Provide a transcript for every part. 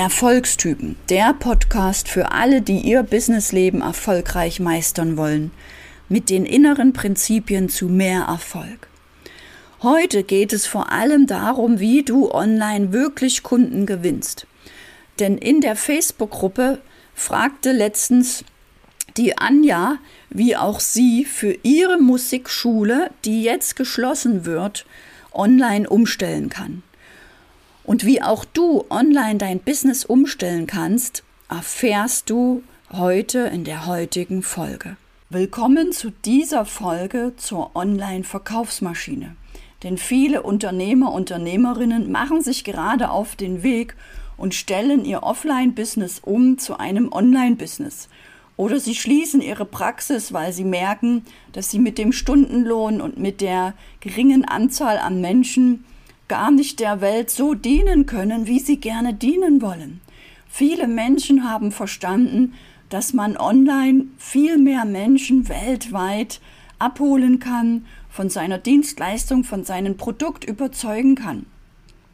Erfolgstypen, der Podcast für alle, die ihr Businessleben erfolgreich meistern wollen, mit den inneren Prinzipien zu mehr Erfolg. Heute geht es vor allem darum, wie du online wirklich Kunden gewinnst. Denn in der Facebook-Gruppe fragte letztens die Anja, wie auch sie für ihre Musikschule, die jetzt geschlossen wird, online umstellen kann. Und wie auch du online dein Business umstellen kannst, erfährst du heute in der heutigen Folge. Willkommen zu dieser Folge zur Online-Verkaufsmaschine. Denn viele Unternehmer, Unternehmerinnen machen sich gerade auf den Weg und stellen ihr Offline-Business um zu einem Online-Business. Oder sie schließen ihre Praxis, weil sie merken, dass sie mit dem Stundenlohn und mit der geringen Anzahl an Menschen gar nicht der Welt so dienen können, wie sie gerne dienen wollen. Viele Menschen haben verstanden, dass man online viel mehr Menschen weltweit abholen kann, von seiner Dienstleistung, von seinem Produkt überzeugen kann.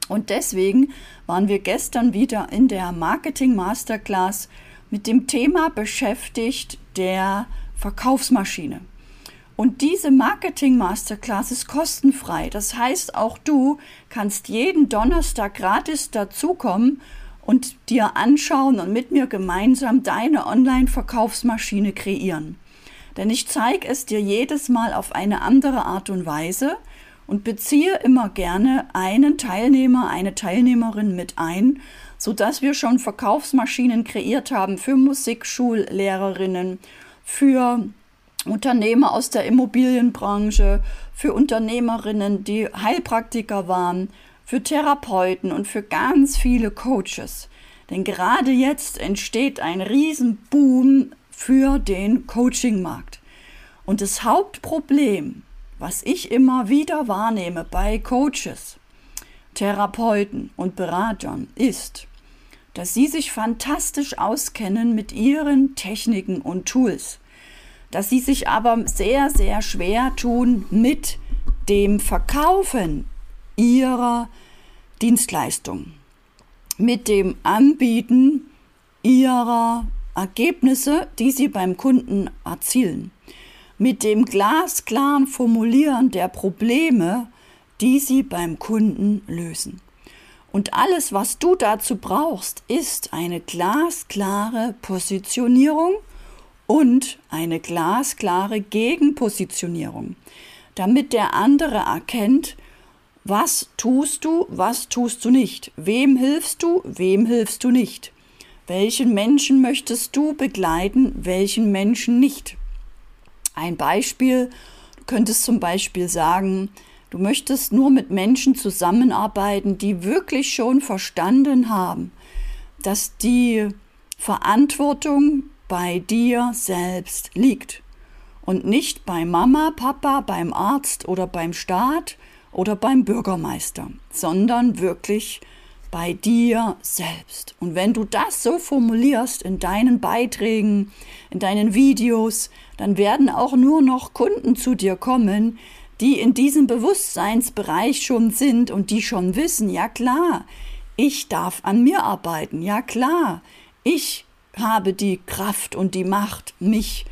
Und deswegen waren wir gestern wieder in der Marketing Masterclass mit dem Thema beschäftigt der Verkaufsmaschine. Und diese Marketing Masterclass ist kostenfrei. Das heißt, auch du kannst jeden Donnerstag gratis dazukommen und dir anschauen und mit mir gemeinsam deine Online-Verkaufsmaschine kreieren. Denn ich zeige es dir jedes Mal auf eine andere Art und Weise und beziehe immer gerne einen Teilnehmer, eine Teilnehmerin mit ein, sodass wir schon Verkaufsmaschinen kreiert haben für Musikschullehrerinnen, für Unternehmer aus der Immobilienbranche, für Unternehmerinnen, die Heilpraktiker waren, für Therapeuten und für ganz viele Coaches. Denn gerade jetzt entsteht ein Riesenboom für den Coachingmarkt. Und das Hauptproblem, was ich immer wieder wahrnehme bei Coaches, Therapeuten und Beratern, ist, dass sie sich fantastisch auskennen mit ihren Techniken und Tools dass sie sich aber sehr, sehr schwer tun mit dem Verkaufen ihrer Dienstleistung, mit dem Anbieten ihrer Ergebnisse, die sie beim Kunden erzielen, mit dem glasklaren Formulieren der Probleme, die sie beim Kunden lösen. Und alles, was du dazu brauchst, ist eine glasklare Positionierung und eine glasklare Gegenpositionierung, damit der andere erkennt, was tust du, was tust du nicht, wem hilfst du, wem hilfst du nicht, welchen Menschen möchtest du begleiten, welchen Menschen nicht. Ein Beispiel, du könntest zum Beispiel sagen, du möchtest nur mit Menschen zusammenarbeiten, die wirklich schon verstanden haben, dass die Verantwortung bei dir selbst liegt und nicht bei Mama, Papa, beim Arzt oder beim Staat oder beim Bürgermeister, sondern wirklich bei dir selbst. Und wenn du das so formulierst in deinen Beiträgen, in deinen Videos, dann werden auch nur noch Kunden zu dir kommen, die in diesem Bewusstseinsbereich schon sind und die schon wissen, ja klar, ich darf an mir arbeiten, ja klar, ich habe die Kraft und die Macht, mich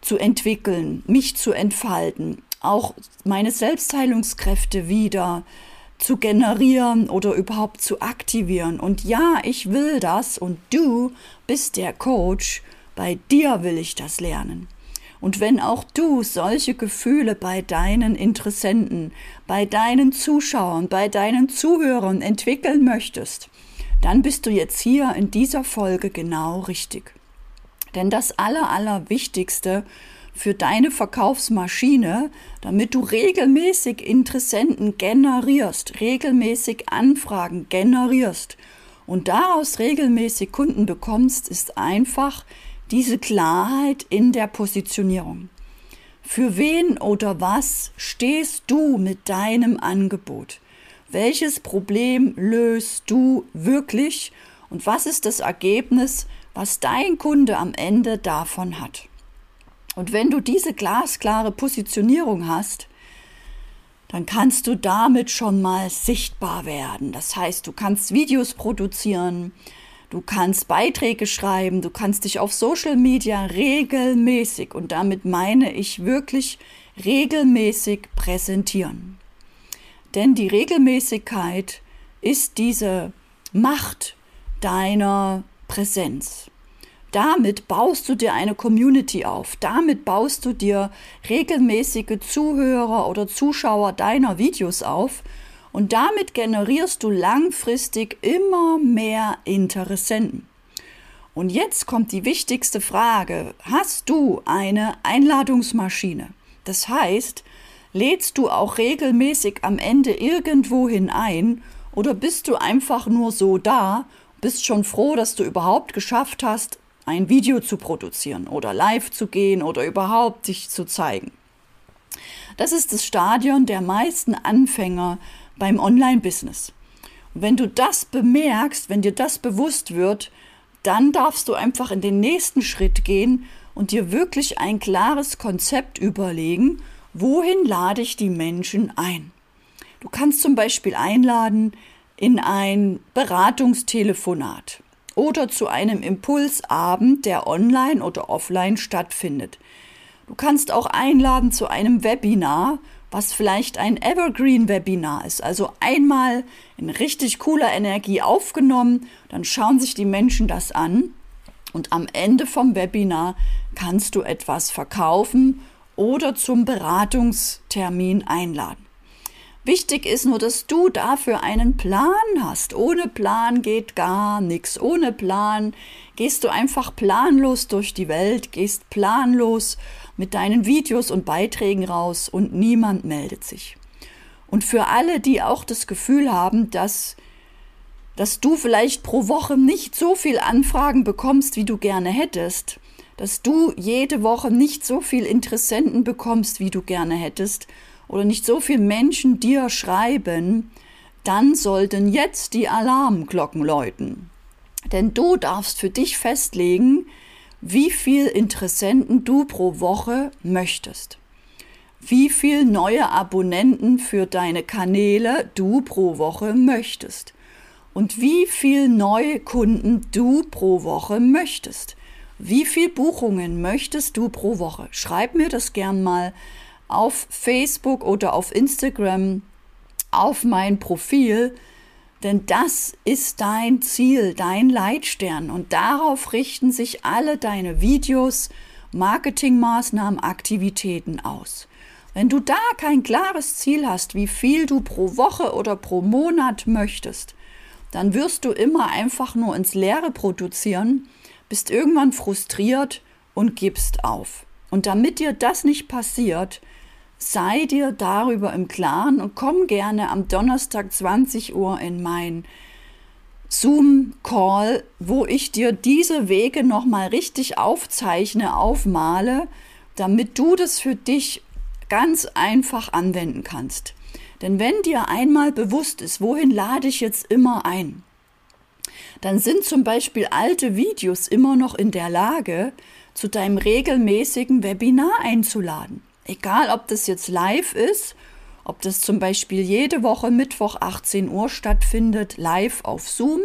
zu entwickeln, mich zu entfalten, auch meine Selbstheilungskräfte wieder zu generieren oder überhaupt zu aktivieren. Und ja, ich will das und du bist der Coach, bei dir will ich das lernen. Und wenn auch du solche Gefühle bei deinen Interessenten, bei deinen Zuschauern, bei deinen Zuhörern entwickeln möchtest, dann bist du jetzt hier in dieser Folge genau richtig. Denn das Aller, Allerwichtigste für deine Verkaufsmaschine, damit du regelmäßig Interessenten generierst, regelmäßig Anfragen generierst und daraus regelmäßig Kunden bekommst, ist einfach diese Klarheit in der Positionierung. Für wen oder was stehst du mit deinem Angebot? Welches Problem löst du wirklich und was ist das Ergebnis, was dein Kunde am Ende davon hat. Und wenn du diese glasklare Positionierung hast, dann kannst du damit schon mal sichtbar werden. Das heißt, du kannst Videos produzieren, Du kannst Beiträge schreiben, du kannst dich auf Social Media regelmäßig, und damit meine ich wirklich regelmäßig präsentieren. Denn die Regelmäßigkeit ist diese Macht deiner Präsenz. Damit baust du dir eine Community auf. Damit baust du dir regelmäßige Zuhörer oder Zuschauer deiner Videos auf. Und damit generierst du langfristig immer mehr Interessenten. Und jetzt kommt die wichtigste Frage. Hast du eine Einladungsmaschine? Das heißt, lädst du auch regelmäßig am Ende irgendwohin ein oder bist du einfach nur so da, bist schon froh, dass du überhaupt geschafft hast, ein Video zu produzieren oder live zu gehen oder überhaupt dich zu zeigen. Das ist das Stadion der meisten Anfänger beim Online-Business. Wenn du das bemerkst, wenn dir das bewusst wird, dann darfst du einfach in den nächsten Schritt gehen und dir wirklich ein klares Konzept überlegen, wohin lade ich die Menschen ein. Du kannst zum Beispiel einladen in ein Beratungstelefonat oder zu einem Impulsabend, der online oder offline stattfindet. Du kannst auch einladen zu einem Webinar, was vielleicht ein Evergreen-Webinar ist. Also einmal in richtig cooler Energie aufgenommen, dann schauen sich die Menschen das an und am Ende vom Webinar kannst du etwas verkaufen oder zum Beratungstermin einladen. Wichtig ist nur, dass du dafür einen Plan hast. Ohne Plan geht gar nichts. Ohne Plan gehst du einfach planlos durch die Welt, gehst planlos mit deinen Videos und Beiträgen raus und niemand meldet sich. Und für alle, die auch das Gefühl haben, dass dass du vielleicht pro Woche nicht so viel Anfragen bekommst, wie du gerne hättest, dass du jede Woche nicht so viel Interessenten bekommst, wie du gerne hättest, oder nicht so viele Menschen dir schreiben, dann sollten jetzt die Alarmglocken läuten. Denn du darfst für dich festlegen, wie viel Interessenten du pro Woche möchtest. Wie viel neue Abonnenten für deine Kanäle du pro Woche möchtest. Und wie viel neue Kunden du pro Woche möchtest. Wie viel Buchungen möchtest du pro Woche? Schreib mir das gern mal auf Facebook oder auf Instagram auf mein Profil, denn das ist dein Ziel, dein Leitstern und darauf richten sich alle deine Videos, Marketingmaßnahmen, Aktivitäten aus. Wenn du da kein klares Ziel hast, wie viel du pro Woche oder pro Monat möchtest, dann wirst du immer einfach nur ins Leere produzieren, bist irgendwann frustriert und gibst auf. Und damit dir das nicht passiert, sei dir darüber im Klaren und komm gerne am Donnerstag 20 Uhr in mein Zoom-Call, wo ich dir diese Wege nochmal richtig aufzeichne, aufmale, damit du das für dich ganz einfach anwenden kannst. Denn wenn dir einmal bewusst ist, wohin lade ich jetzt immer ein, dann sind zum Beispiel alte Videos immer noch in der Lage, zu deinem regelmäßigen Webinar einzuladen. Egal, ob das jetzt live ist, ob das zum Beispiel jede Woche Mittwoch 18 Uhr stattfindet, live auf Zoom,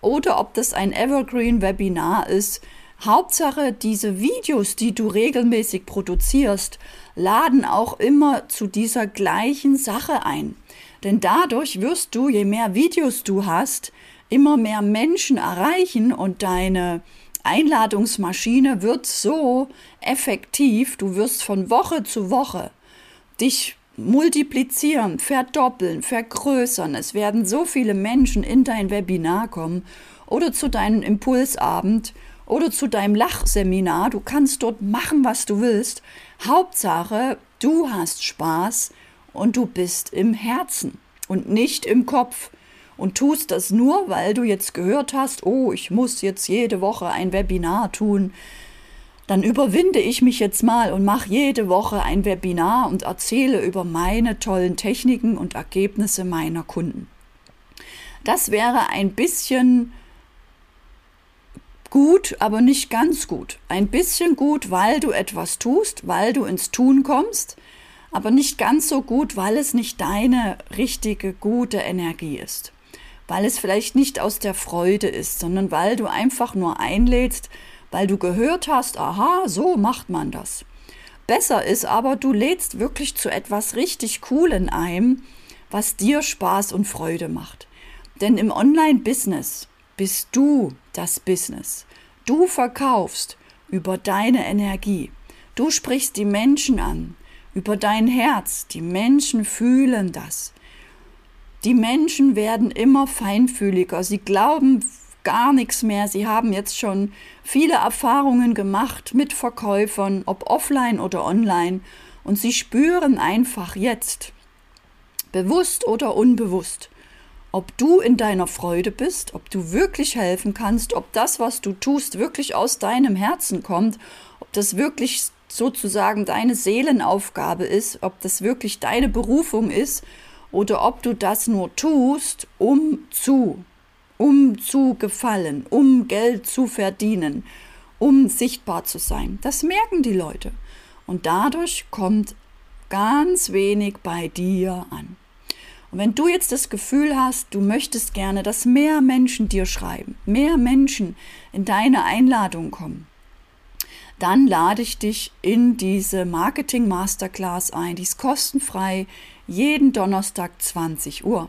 oder ob das ein Evergreen-Webinar ist. Hauptsache, diese Videos, die du regelmäßig produzierst, laden auch immer zu dieser gleichen Sache ein. Denn dadurch wirst du, je mehr Videos du hast, immer mehr Menschen erreichen und deine Einladungsmaschine wird so effektiv, du wirst von Woche zu Woche dich multiplizieren, verdoppeln, vergrößern. Es werden so viele Menschen in dein Webinar kommen oder zu deinem Impulsabend oder zu deinem Lachseminar. Du kannst dort machen, was du willst. Hauptsache, du hast Spaß und du bist im Herzen und nicht im Kopf und tust das nur, weil du jetzt gehört hast, oh, ich muss jetzt jede Woche ein Webinar tun, dann überwinde ich mich jetzt mal und mache jede Woche ein Webinar und erzähle über meine tollen Techniken und Ergebnisse meiner Kunden. Das wäre ein bisschen gut, aber nicht ganz gut. Ein bisschen gut, weil du etwas tust, weil du ins Tun kommst, aber nicht ganz so gut, weil es nicht deine richtige, gute Energie ist. Weil es vielleicht nicht aus der Freude ist, sondern weil du einfach nur einlädst, weil du gehört hast, aha, so macht man das. Besser ist aber, du lädst wirklich zu etwas richtig Coolen ein, was dir Spaß und Freude macht. Denn im Online-Business bist du das Business. Du verkaufst über deine Energie. Du sprichst die Menschen an, über dein Herz. Die Menschen fühlen das. Die Menschen werden immer feinfühliger. Sie glauben gar nichts mehr. Sie haben jetzt schon viele Erfahrungen gemacht mit Verkäufern, ob offline oder online. Und sie spüren einfach jetzt, bewusst oder unbewusst, ob du in deiner Freude bist, ob du wirklich helfen kannst, ob das, was du tust, wirklich aus deinem Herzen kommt, ob das wirklich sozusagen deine Seelenaufgabe ist, ob das wirklich deine Berufung ist oder ob du das nur tust, um zu, um zu gefallen, um Geld zu verdienen, um sichtbar zu sein. Das merken die Leute. Und dadurch kommt ganz wenig bei dir an. Und wenn du jetzt das Gefühl hast, du möchtest gerne, dass mehr Menschen dir schreiben, mehr Menschen in deine Einladung kommen, dann lade ich dich in diese Marketing Masterclass ein. Die ist kostenfrei, jeden Donnerstag 20 Uhr.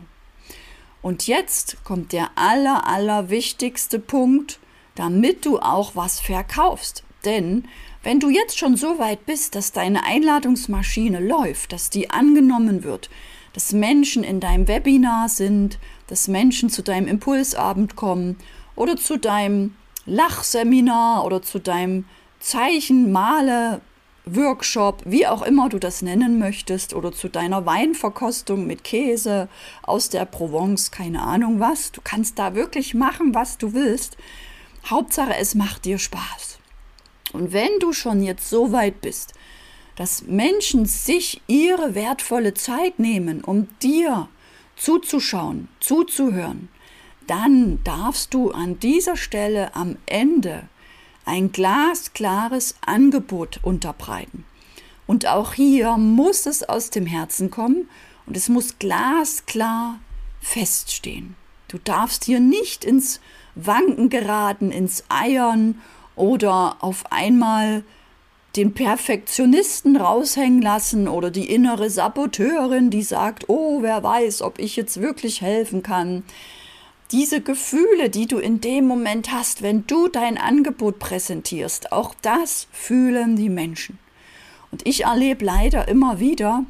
Und jetzt kommt der aller, aller wichtigste Punkt, damit du auch was verkaufst. Denn wenn du jetzt schon so weit bist, dass deine Einladungsmaschine läuft, dass die angenommen wird, dass Menschen in deinem Webinar sind, dass Menschen zu deinem Impulsabend kommen oder zu deinem Lachseminar oder zu deinem Zeichenmale Workshop, wie auch immer du das nennen möchtest, oder zu deiner Weinverkostung mit Käse aus der Provence, keine Ahnung was. Du kannst da wirklich machen, was du willst. Hauptsache, es macht dir Spaß. Und wenn du schon jetzt so weit bist, dass Menschen sich ihre wertvolle Zeit nehmen, um dir zuzuschauen, zuzuhören, dann darfst du an dieser Stelle am Ende ein glasklares Angebot unterbreiten. Und auch hier muss es aus dem Herzen kommen und es muss glasklar feststehen. Du darfst hier nicht ins Wanken geraten, ins Eiern oder auf einmal den Perfektionisten raushängen lassen oder die innere Saboteurin, die sagt, oh, wer weiß, ob ich jetzt wirklich helfen kann. Diese Gefühle, die du in dem Moment hast, wenn du dein Angebot präsentierst, auch das fühlen die Menschen. Und ich erlebe leider immer wieder,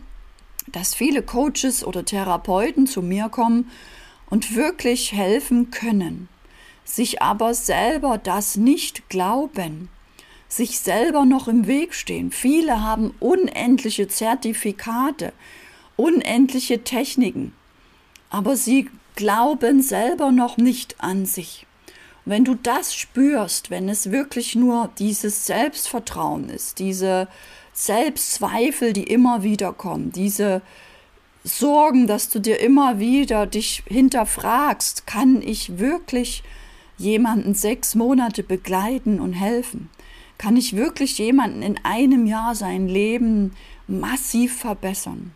dass viele Coaches oder Therapeuten zu mir kommen und wirklich helfen können, sich aber selber das nicht glauben sich selber noch im Weg stehen. Viele haben unendliche Zertifikate, unendliche Techniken, aber sie glauben selber noch nicht an sich. Und wenn du das spürst, wenn es wirklich nur dieses Selbstvertrauen ist, diese Selbstzweifel, die immer wieder kommen, diese Sorgen, dass du dir immer wieder dich hinterfragst, kann ich wirklich jemanden sechs Monate begleiten und helfen? kann ich wirklich jemanden in einem Jahr sein Leben massiv verbessern.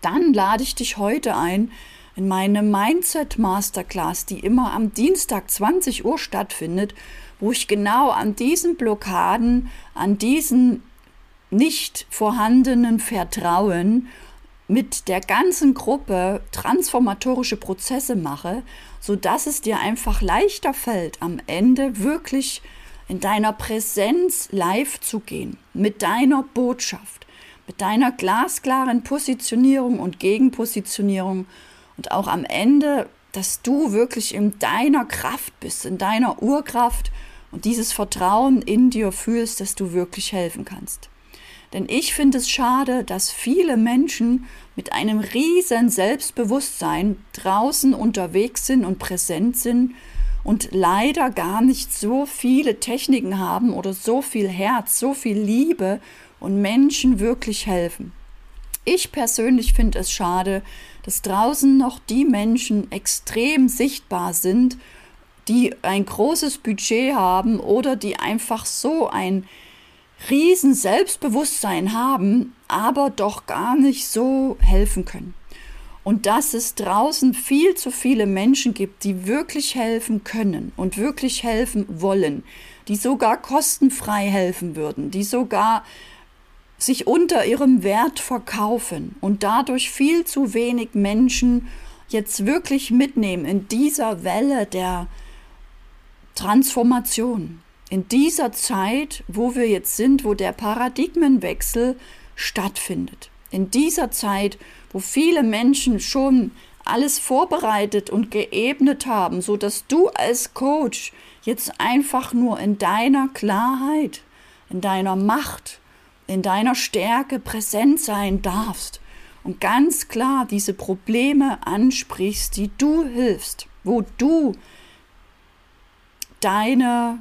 Dann lade ich dich heute ein in meine Mindset Masterclass, die immer am Dienstag 20 Uhr stattfindet, wo ich genau an diesen Blockaden, an diesen nicht vorhandenen Vertrauen mit der ganzen Gruppe transformatorische Prozesse mache, so dass es dir einfach leichter fällt, am Ende wirklich in deiner Präsenz live zu gehen, mit deiner Botschaft, mit deiner glasklaren Positionierung und Gegenpositionierung und auch am Ende, dass du wirklich in deiner Kraft bist, in deiner Urkraft und dieses Vertrauen in dir fühlst, dass du wirklich helfen kannst. Denn ich finde es schade, dass viele Menschen mit einem riesen Selbstbewusstsein draußen unterwegs sind und präsent sind und leider gar nicht so viele Techniken haben oder so viel Herz, so viel Liebe und Menschen wirklich helfen. Ich persönlich finde es schade, dass draußen noch die Menschen extrem sichtbar sind, die ein großes Budget haben oder die einfach so ein riesen Selbstbewusstsein haben, aber doch gar nicht so helfen können. und dass es draußen viel zu viele Menschen gibt, die wirklich helfen können und wirklich helfen wollen, die sogar kostenfrei helfen würden, die sogar sich unter ihrem Wert verkaufen und dadurch viel zu wenig Menschen jetzt wirklich mitnehmen in dieser Welle der Transformation, in dieser Zeit, wo wir jetzt sind, wo der Paradigmenwechsel stattfindet, in dieser Zeit, wo viele Menschen schon alles vorbereitet und geebnet haben, so dass du als Coach jetzt einfach nur in deiner Klarheit, in deiner Macht, in deiner Stärke präsent sein darfst und ganz klar diese Probleme ansprichst, die du hilfst, wo du deine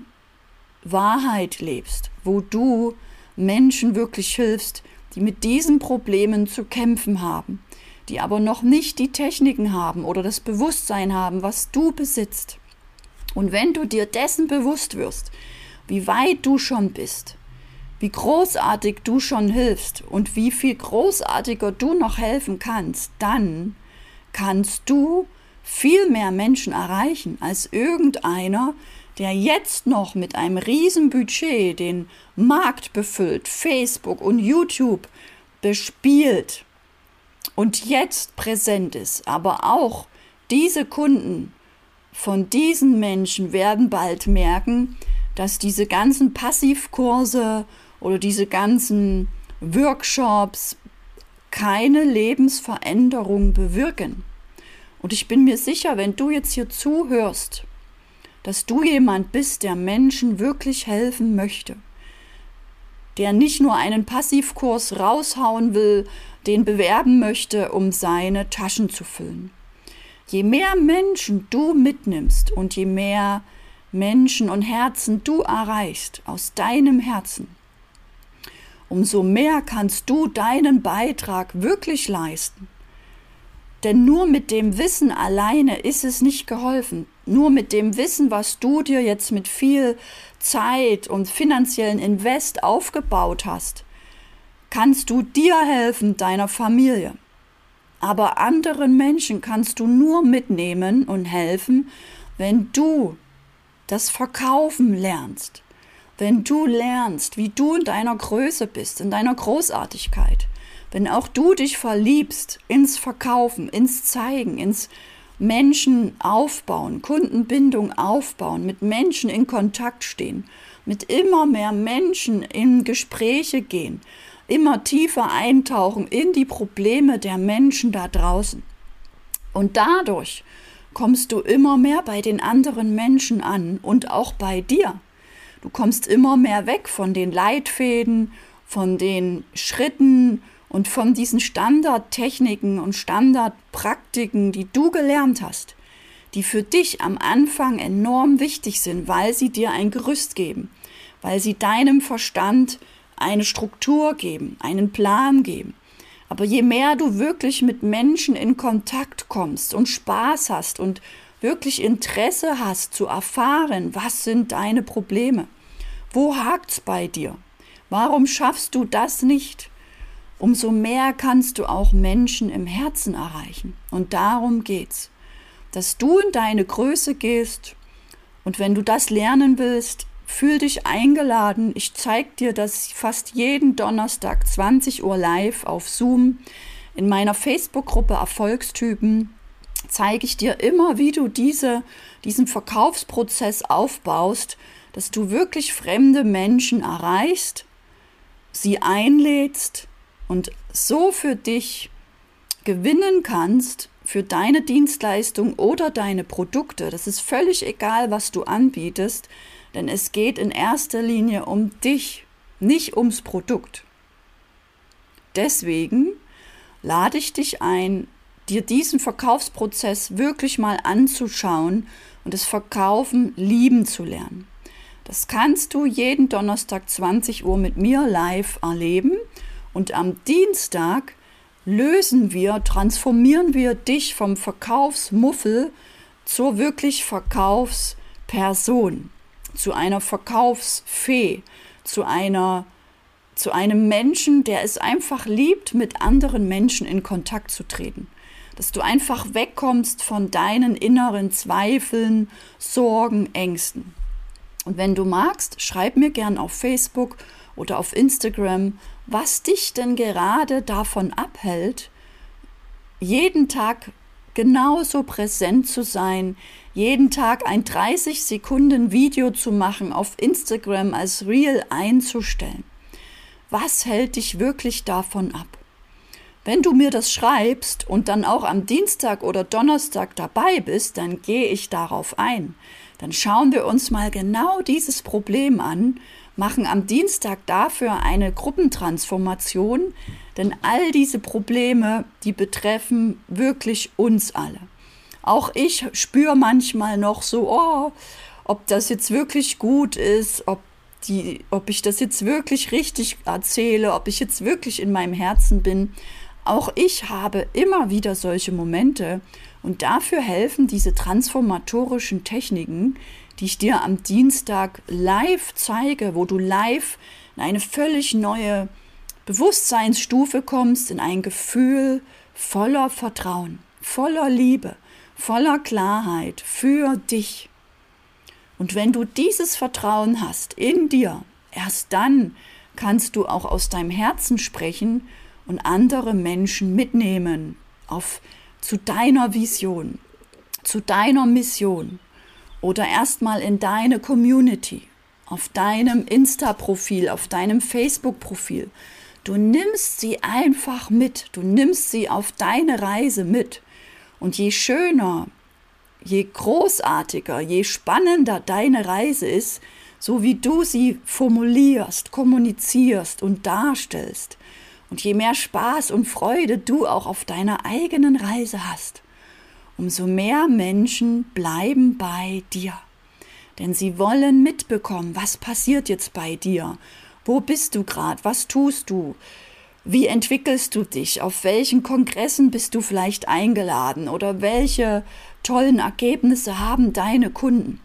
Wahrheit lebst, wo du Menschen wirklich hilfst, die mit diesen Problemen zu kämpfen haben, die aber noch nicht die Techniken haben oder das Bewusstsein haben, was du besitzt. Und wenn du dir dessen bewusst wirst, wie weit du schon bist, wie großartig du schon hilfst und wie viel großartiger du noch helfen kannst, dann kannst du viel mehr Menschen erreichen als irgendeiner, der jetzt noch mit einem riesen Budget den Markt befüllt, Facebook und YouTube bespielt und jetzt präsent ist, aber auch diese Kunden von diesen Menschen werden bald merken, dass diese ganzen Passivkurse oder diese ganzen Workshops keine Lebensveränderung bewirken. Und ich bin mir sicher, wenn du jetzt hier zuhörst dass du jemand bist, der Menschen wirklich helfen möchte, der nicht nur einen Passivkurs raushauen will, den bewerben möchte, um seine Taschen zu füllen. Je mehr Menschen du mitnimmst und je mehr Menschen und Herzen du erreichst aus deinem Herzen, umso mehr kannst du deinen Beitrag wirklich leisten. Denn nur mit dem Wissen alleine ist es nicht geholfen nur mit dem Wissen, was du dir jetzt mit viel Zeit und finanziellen Invest aufgebaut hast, kannst du dir helfen, deiner Familie. Aber anderen Menschen kannst du nur mitnehmen und helfen, wenn du das Verkaufen lernst. Wenn du lernst, wie du in deiner Größe bist, in deiner Großartigkeit. Wenn auch du dich verliebst ins Verkaufen, ins Zeigen, ins Menschen aufbauen, Kundenbindung aufbauen, mit Menschen in Kontakt stehen, mit immer mehr Menschen in Gespräche gehen, immer tiefer eintauchen in die Probleme der Menschen da draußen. Und dadurch kommst du immer mehr bei den anderen Menschen an und auch bei dir. Du kommst immer mehr weg von den Leitfäden, von den Schritten, und von diesen Standardtechniken und Standardpraktiken, die du gelernt hast, die für dich am Anfang enorm wichtig sind, weil sie dir ein Gerüst geben, weil sie deinem Verstand eine Struktur geben, einen Plan geben. Aber je mehr du wirklich mit Menschen in Kontakt kommst und Spaß hast und wirklich Interesse hast zu erfahren, was sind deine Probleme, wo hakt's bei dir, warum schaffst du das nicht, umso mehr kannst du auch Menschen im Herzen erreichen. Und darum geht's. Dass du in deine Größe gehst und wenn du das lernen willst, fühl dich eingeladen. Ich zeige dir das fast jeden Donnerstag 20 Uhr live auf Zoom in meiner Facebook-Gruppe Erfolgstypen zeige ich dir immer, wie du diese, diesen Verkaufsprozess aufbaust, dass du wirklich fremde Menschen erreichst, sie einlädst, und so für dich gewinnen kannst für deine Dienstleistung oder deine Produkte. Das ist völlig egal, was du anbietest, denn es geht in erster Linie um dich, nicht ums Produkt. Deswegen lade ich dich ein, dir diesen Verkaufsprozess wirklich mal anzuschauen und das Verkaufen lieben zu lernen. Das kannst du jeden Donnerstag 20 Uhr mit mir live erleben und am Dienstag lösen wir, transformieren wir dich vom Verkaufsmuffel zur wirklich Verkaufsperson, zu einer Verkaufsfee, zu einer zu einem Menschen, der es einfach liebt, mit anderen Menschen in Kontakt zu treten. Dass du einfach wegkommst von deinen inneren Zweifeln, Sorgen, Ängsten. Und wenn du magst, schreib mir gern auf Facebook oder auf Instagram, was dich denn gerade davon abhält, jeden Tag genauso präsent zu sein, jeden Tag ein 30 Sekunden Video zu machen, auf Instagram als Reel einzustellen. Was hält dich wirklich davon ab? Wenn du mir das schreibst und dann auch am Dienstag oder Donnerstag dabei bist, dann gehe ich darauf ein. Dann schauen wir uns mal genau dieses Problem an, machen am Dienstag dafür eine Gruppentransformation, denn all diese Probleme, die betreffen wirklich uns alle. Auch ich spüre manchmal noch so, oh, ob das jetzt wirklich gut ist, ob die, ob ich das jetzt wirklich richtig erzähle, ob ich jetzt wirklich in meinem Herzen bin. Auch ich habe immer wieder solche Momente und dafür helfen diese transformatorischen Techniken, die ich dir am Dienstag live zeige, wo du live in eine völlig neue Bewusstseinsstufe kommst, in ein Gefühl voller Vertrauen, voller Liebe, voller Klarheit für dich. Und wenn du dieses Vertrauen hast in dir, erst dann kannst du auch aus deinem Herzen sprechen und andere Menschen mitnehmen auf zu deiner Vision, zu deiner Mission oder erstmal in deine Community, auf deinem Insta-Profil, auf deinem Facebook-Profil. Du nimmst sie einfach mit, du nimmst sie auf deine Reise mit. Und je schöner, je großartiger, je spannender deine Reise ist, so wie du sie formulierst, kommunizierst und darstellst, und je mehr Spaß und Freude du auch auf deiner eigenen Reise hast, umso mehr Menschen bleiben bei dir. Denn sie wollen mitbekommen, was passiert jetzt bei dir. Wo bist du gerade? Was tust du? Wie entwickelst du dich? Auf welchen Kongressen bist du vielleicht eingeladen? Oder welche tollen Ergebnisse haben deine Kunden?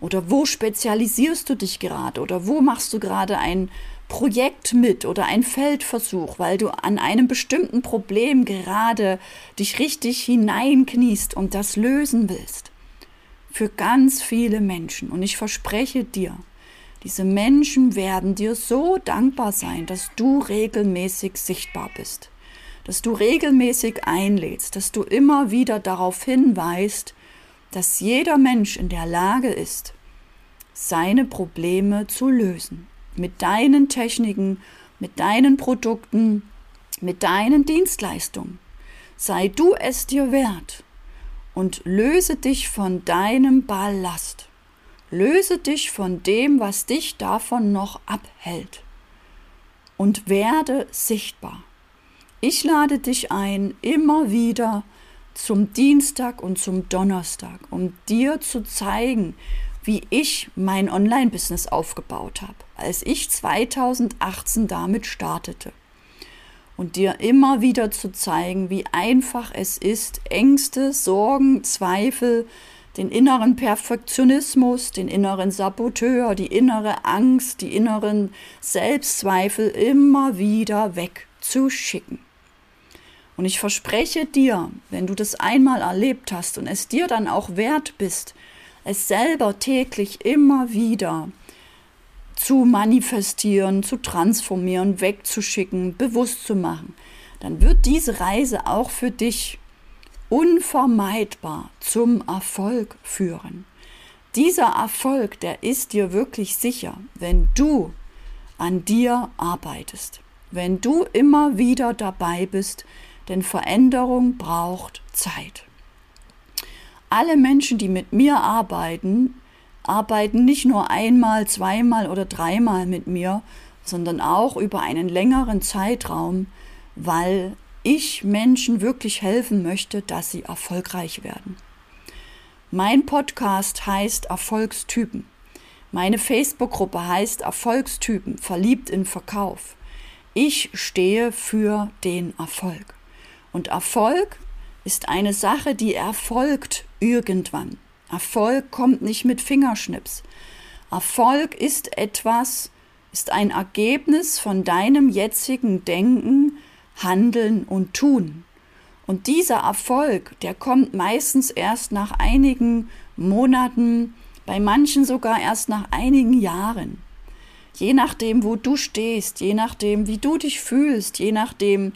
Oder wo spezialisierst du dich gerade? Oder wo machst du gerade ein Projekt mit oder ein Feldversuch, weil du an einem bestimmten Problem gerade dich richtig hineinkniest und das lösen willst. Für ganz viele Menschen. Und ich verspreche dir, diese Menschen werden dir so dankbar sein, dass du regelmäßig sichtbar bist, dass du regelmäßig einlädst, dass du immer wieder darauf hinweist, dass jeder Mensch in der Lage ist, seine Probleme zu lösen mit deinen Techniken, mit deinen Produkten, mit deinen Dienstleistungen. Sei du es dir wert und löse dich von deinem Ballast. Löse dich von dem, was dich davon noch abhält. Und werde sichtbar. Ich lade dich ein, immer wieder zum Dienstag und zum Donnerstag, um dir zu zeigen, wie ich mein Online-Business aufgebaut habe, als ich 2018 damit startete. Und dir immer wieder zu zeigen, wie einfach es ist, Ängste, Sorgen, Zweifel, den inneren Perfektionismus, den inneren Saboteur, die innere Angst, die inneren Selbstzweifel immer wieder wegzuschicken. Und ich verspreche dir, wenn du das einmal erlebt hast und es dir dann auch wert bist, es selber täglich immer wieder zu manifestieren, zu transformieren, wegzuschicken, bewusst zu machen, dann wird diese Reise auch für dich unvermeidbar zum Erfolg führen. Dieser Erfolg, der ist dir wirklich sicher, wenn du an dir arbeitest, wenn du immer wieder dabei bist, denn Veränderung braucht Zeit alle Menschen, die mit mir arbeiten, arbeiten nicht nur einmal, zweimal oder dreimal mit mir, sondern auch über einen längeren Zeitraum, weil ich Menschen wirklich helfen möchte, dass sie erfolgreich werden. Mein Podcast heißt Erfolgstypen. Meine Facebook-Gruppe heißt Erfolgstypen, verliebt in Verkauf. Ich stehe für den Erfolg. Und Erfolg ist eine Sache, die erfolgt irgendwann. Erfolg kommt nicht mit Fingerschnips. Erfolg ist etwas, ist ein Ergebnis von deinem jetzigen Denken, Handeln und Tun. Und dieser Erfolg, der kommt meistens erst nach einigen Monaten, bei manchen sogar erst nach einigen Jahren. Je nachdem, wo du stehst, je nachdem, wie du dich fühlst, je nachdem,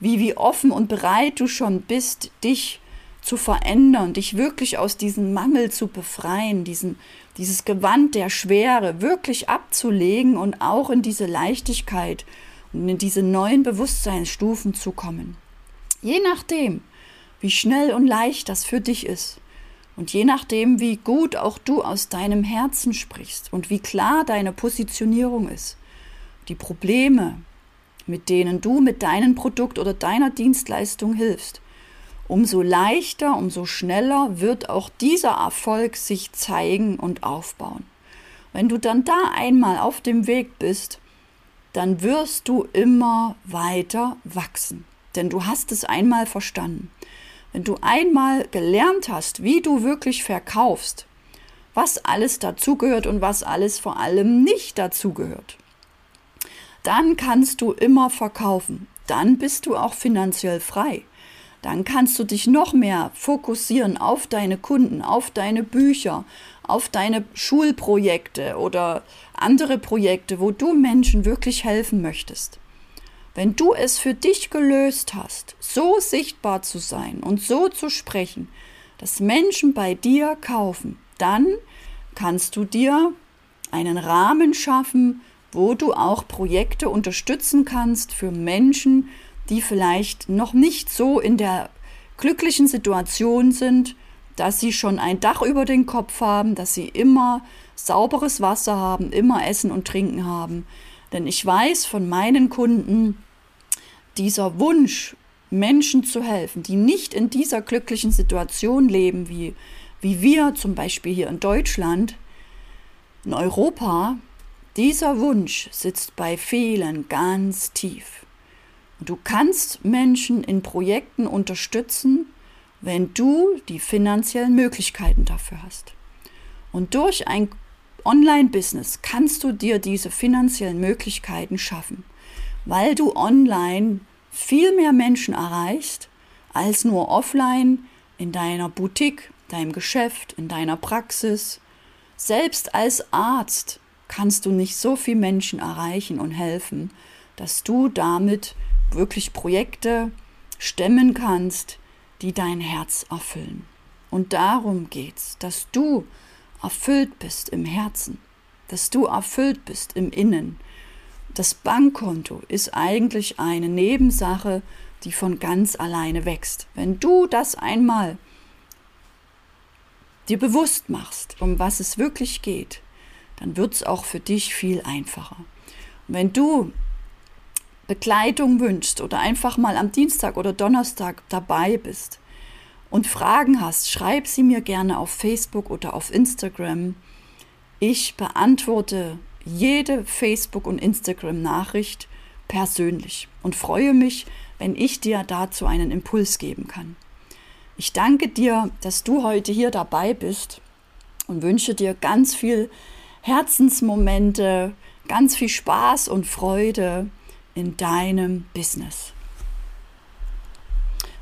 wie, wie offen und bereit du schon bist, dich zu verändern, dich wirklich aus diesem Mangel zu befreien, diesen, dieses Gewand der Schwere wirklich abzulegen und auch in diese Leichtigkeit und in diese neuen Bewusstseinsstufen zu kommen. Je nachdem, wie schnell und leicht das für dich ist und je nachdem, wie gut auch du aus deinem Herzen sprichst und wie klar deine Positionierung ist, die Probleme, mit denen du mit deinem Produkt oder deiner Dienstleistung hilfst, umso leichter, umso schneller wird auch dieser Erfolg sich zeigen und aufbauen. Wenn du dann da einmal auf dem Weg bist, dann wirst du immer weiter wachsen, denn du hast es einmal verstanden. Wenn du einmal gelernt hast, wie du wirklich verkaufst, was alles dazugehört und was alles vor allem nicht dazugehört, dann kannst du immer verkaufen. Dann bist du auch finanziell frei dann kannst du dich noch mehr fokussieren auf deine Kunden, auf deine Bücher, auf deine Schulprojekte oder andere Projekte, wo du Menschen wirklich helfen möchtest. Wenn du es für dich gelöst hast, so sichtbar zu sein und so zu sprechen, dass Menschen bei dir kaufen, dann kannst du dir einen Rahmen schaffen, wo du auch Projekte unterstützen kannst für Menschen, die vielleicht noch nicht so in der glücklichen Situation sind, dass sie schon ein Dach über den Kopf haben, dass sie immer sauberes Wasser haben, immer Essen und Trinken haben. Denn ich weiß von meinen Kunden, dieser Wunsch, Menschen zu helfen, die nicht in dieser glücklichen Situation leben, wie, wie wir zum Beispiel hier in Deutschland, in Europa, dieser Wunsch sitzt bei vielen ganz tief. Du kannst Menschen in Projekten unterstützen, wenn du die finanziellen Möglichkeiten dafür hast. Und durch ein Online-Business kannst du dir diese finanziellen Möglichkeiten schaffen, weil du online viel mehr Menschen erreichst als nur offline in deiner Boutique, deinem Geschäft, in deiner Praxis. Selbst als Arzt kannst du nicht so viele Menschen erreichen und helfen, dass du damit wirklich Projekte stemmen kannst, die dein Herz erfüllen. Und darum geht's, dass du erfüllt bist im Herzen, dass du erfüllt bist im Innen. Das Bankkonto ist eigentlich eine Nebensache, die von ganz alleine wächst. Wenn du das einmal dir bewusst machst, um was es wirklich geht, dann wird es auch für dich viel einfacher. Und wenn du Begleitung wünschst oder einfach mal am Dienstag oder Donnerstag dabei bist und Fragen hast, schreib sie mir gerne auf Facebook oder auf Instagram. Ich beantworte jede Facebook- und Instagram-Nachricht persönlich und freue mich, wenn ich dir dazu einen Impuls geben kann. Ich danke dir, dass du heute hier dabei bist und wünsche dir ganz viel Herzensmomente, ganz viel Spaß und Freude in deinem Business.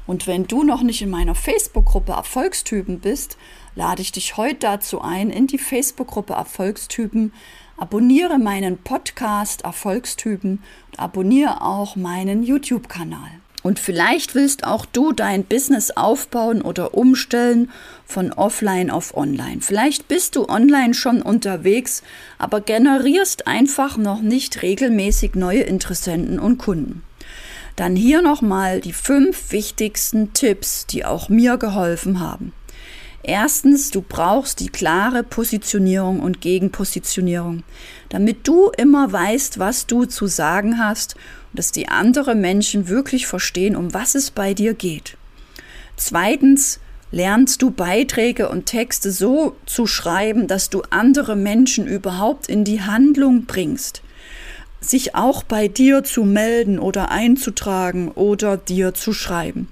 Und wenn du noch nicht in meiner Facebook-Gruppe Erfolgstypen bist, lade ich dich heute dazu ein, in die Facebook-Gruppe Erfolgstypen. Abonniere meinen Podcast Erfolgstypen und abonniere auch meinen YouTube-Kanal. Und vielleicht willst auch du dein Business aufbauen oder umstellen von offline auf online. Vielleicht bist du online schon unterwegs, aber generierst einfach noch nicht regelmäßig neue Interessenten und Kunden. Dann hier nochmal die fünf wichtigsten Tipps, die auch mir geholfen haben. Erstens, du brauchst die klare Positionierung und Gegenpositionierung, damit du immer weißt, was du zu sagen hast dass die anderen Menschen wirklich verstehen, um was es bei dir geht. Zweitens lernst du Beiträge und Texte so zu schreiben, dass du andere Menschen überhaupt in die Handlung bringst, sich auch bei dir zu melden oder einzutragen oder dir zu schreiben.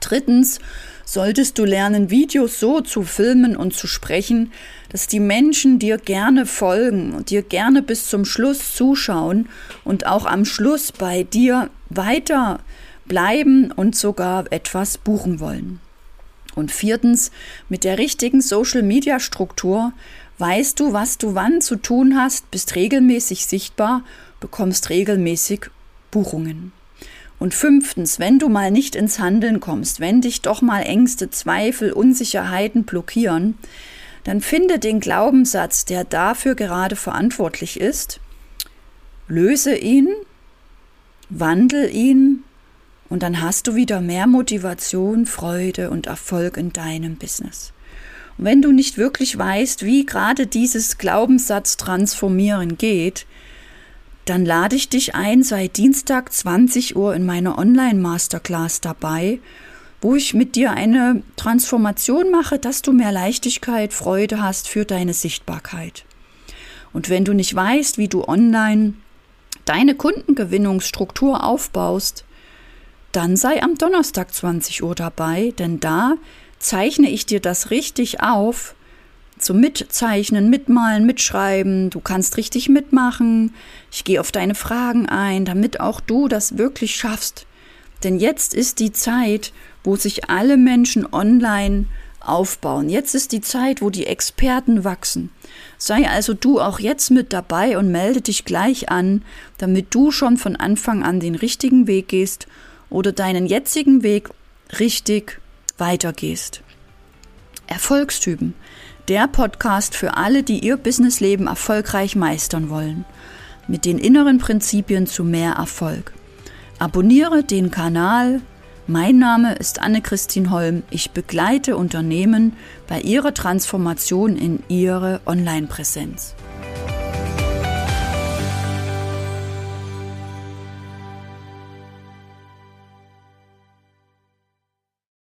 Drittens solltest du lernen, Videos so zu filmen und zu sprechen, dass die Menschen dir gerne folgen und dir gerne bis zum Schluss zuschauen und auch am Schluss bei dir weiter bleiben und sogar etwas buchen wollen. Und viertens, mit der richtigen Social-Media-Struktur weißt du, was du wann zu tun hast, bist regelmäßig sichtbar, bekommst regelmäßig Buchungen. Und fünftens, wenn du mal nicht ins Handeln kommst, wenn dich doch mal Ängste, Zweifel, Unsicherheiten blockieren, dann finde den Glaubenssatz, der dafür gerade verantwortlich ist, löse ihn, wandel ihn und dann hast du wieder mehr Motivation, Freude und Erfolg in deinem Business. Und wenn du nicht wirklich weißt, wie gerade dieses Glaubenssatz transformieren geht, dann lade ich dich ein, seit Dienstag 20 Uhr in meiner Online-Masterclass dabei, wo ich mit dir eine Transformation mache, dass du mehr Leichtigkeit, Freude hast für deine Sichtbarkeit. Und wenn du nicht weißt, wie du online deine Kundengewinnungsstruktur aufbaust, dann sei am Donnerstag 20 Uhr dabei, denn da zeichne ich dir das richtig auf, zum Mitzeichnen, Mitmalen, Mitschreiben. Du kannst richtig mitmachen. Ich gehe auf deine Fragen ein, damit auch du das wirklich schaffst. Denn jetzt ist die Zeit, wo sich alle Menschen online aufbauen. Jetzt ist die Zeit, wo die Experten wachsen. Sei also du auch jetzt mit dabei und melde dich gleich an, damit du schon von Anfang an den richtigen Weg gehst oder deinen jetzigen Weg richtig weitergehst. Erfolgstypen. Der Podcast für alle, die ihr Businessleben erfolgreich meistern wollen. Mit den inneren Prinzipien zu mehr Erfolg. Abonniere den Kanal. Mein Name ist Anne-Christine Holm. Ich begleite Unternehmen bei ihrer Transformation in ihre Online-Präsenz.